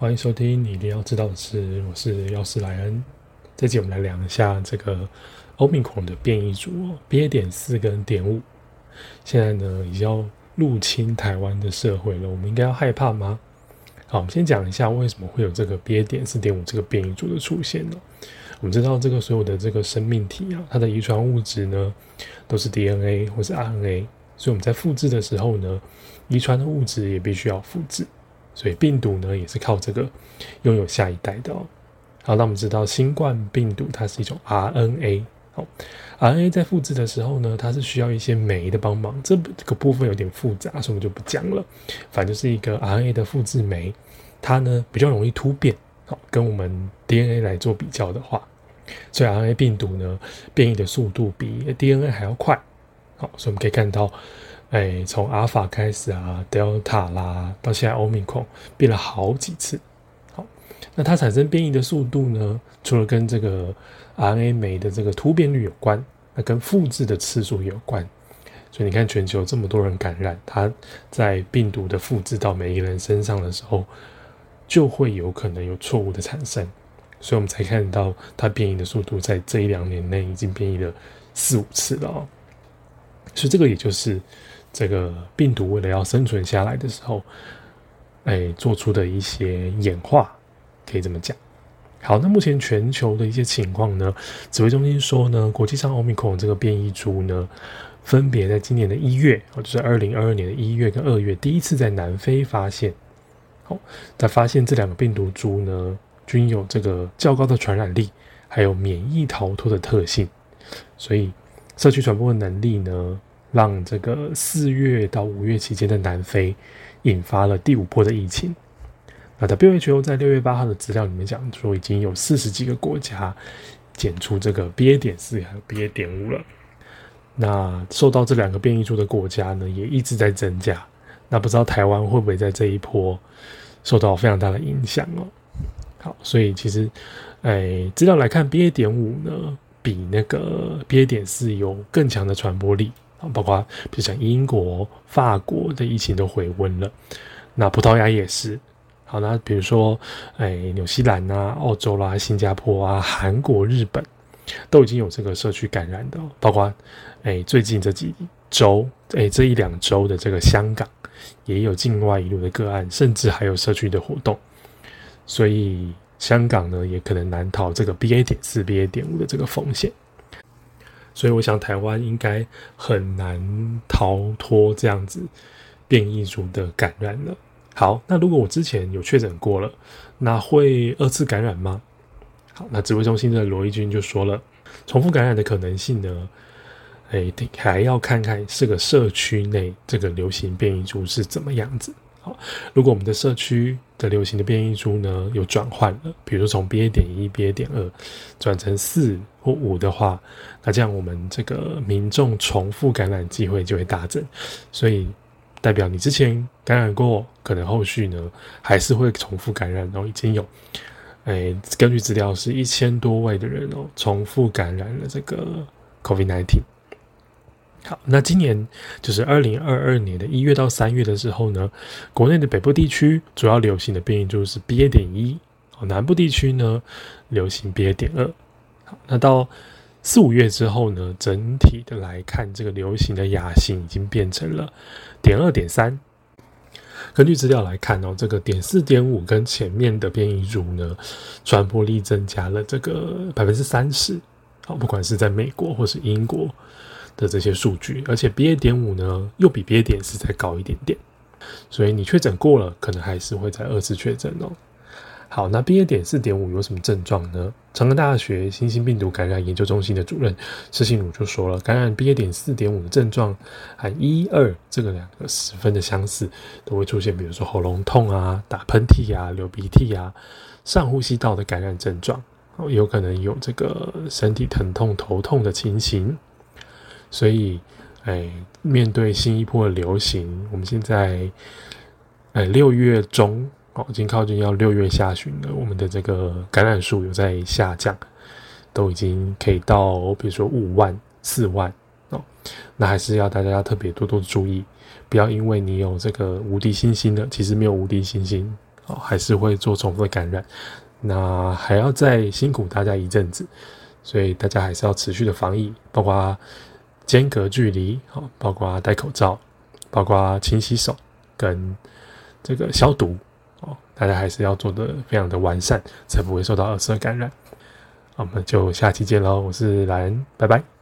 欢迎收听你一定要知道的事，我是药师莱恩。这集我们来聊一下这个欧米孔的变异株 BA. 点四跟点五，现在呢已经要入侵台湾的社会了，我们应该要害怕吗？好，我们先讲一下为什么会有这个 BA. 点四点五这个变异株的出现呢？我们知道这个所有的这个生命体啊，它的遗传物质呢都是 DNA 或是 RNA，所以我们在复制的时候呢，遗传的物质也必须要复制。所以病毒呢，也是靠这个拥有下一代的哦。好，那我们知道新冠病毒它是一种 RNA，好，RNA 在复制的时候呢，它是需要一些酶的帮忙，这个部分有点复杂，所以我们就不讲了。反正就是一个 RNA 的复制酶，它呢比较容易突变，好，跟我们 DNA 来做比较的话，所以 RNA 病毒呢变异的速度比 DNA 还要快，好，所以我们可以看到。哎，从阿尔法开始啊，Delta 啦，到现在欧米克变了好几次。好，那它产生变异的速度呢？除了跟这个 RNA 酶的这个突变率有关，那跟复制的次数有关。所以你看，全球这么多人感染，它在病毒的复制到每一个人身上的时候，就会有可能有错误的产生。所以我们才看到它变异的速度，在这一两年内已经变异了四五次了哦。所以这个也就是。这个病毒为了要生存下来的时候，哎，做出的一些演化，可以这么讲。好，那目前全球的一些情况呢？指挥中心说呢，国际上奥密克戎这个变异株呢，分别在今年的一月，哦，就是二零二二年的一月跟二月，第一次在南非发现。好，在发现这两个病毒株呢，均有这个较高的传染力，还有免疫逃脱的特性，所以社区传播的能力呢？让这个四月到五月期间的南非引发了第五波的疫情。那 WHO 在六月八号的资料里面讲说，已经有四十几个国家检出这个 BA. 点四还有 BA. 点五了。那受到这两个变异株的国家呢，也一直在增加。那不知道台湾会不会在这一波受到非常大的影响哦？好，所以其实，哎，资料来看，BA. 点五呢，比那个 BA. 点四有更强的传播力。包括比如像英国、法国的疫情都回温了，那葡萄牙也是。好，那比如说，哎，纽西兰啊、澳洲啦、新加坡啊、韩国、日本都已经有这个社区感染的，包括哎最近这几周，哎这一两周的这个香港也有境外一路的个案，甚至还有社区的活动，所以香港呢也可能难逃这个 BA. 点四、BA. 点五的这个风险。所以我想，台湾应该很难逃脱这样子变异株的感染了。好，那如果我之前有确诊过了，那会二次感染吗？好，那指挥中心的罗毅军就说了，重复感染的可能性呢？哎，还要看看这个社区内这个流行变异株是怎么样子。如果我们的社区的流行的变异株呢有转换了，比如说从 BA. 点一、BA. 点二转成四。或五的话，那这样我们这个民众重复感染机会就会大增，所以代表你之前感染过，可能后续呢还是会重复感染。然后已经有，哎，根据资料是一千多位的人哦，重复感染了这个 COVID-19。好，那今年就是二零二二年的一月到三月的时候呢，国内的北部地区主要流行的变异株是 BA. 点一，哦，南部地区呢流行 BA. 点二。那到四五月之后呢，整体的来看，这个流行的亚型已经变成了点二点三。根据资料来看哦，这个点四点五跟前面的变异株呢，传播力增加了这个百分之三十。好，不管是在美国或是英国的这些数据，而且 BA 点五呢，又比 BA 点四再高一点点。所以你确诊过了，可能还是会再二次确诊哦。好，那 BA. 点四点五有什么症状呢？长安大学新型病毒感染研究中心的主任施信儒就说了，感染 BA. 点四点五的症状和一二这个两个十分的相似，都会出现，比如说喉咙痛啊、打喷嚏啊、流鼻涕啊、上呼吸道的感染症状，有可能有这个身体疼痛、头痛的情形。所以，哎，面对新一波的流行，我们现在，哎，六月中哦。已经靠近要六月下旬了，我们的这个感染数有在下降，都已经可以到，比如说五万、四万哦，那还是要大家要特别多多注意，不要因为你有这个无敌星星的，其实没有无敌星星哦，还是会做重复的感染，那还要再辛苦大家一阵子，所以大家还是要持续的防疫，包括间隔距离，好，包括戴口罩，包括勤洗手跟这个消毒，哦，大家还是要做的非常的完善，才不会受到二次感染。我们就下期见喽，我是莱恩，拜拜。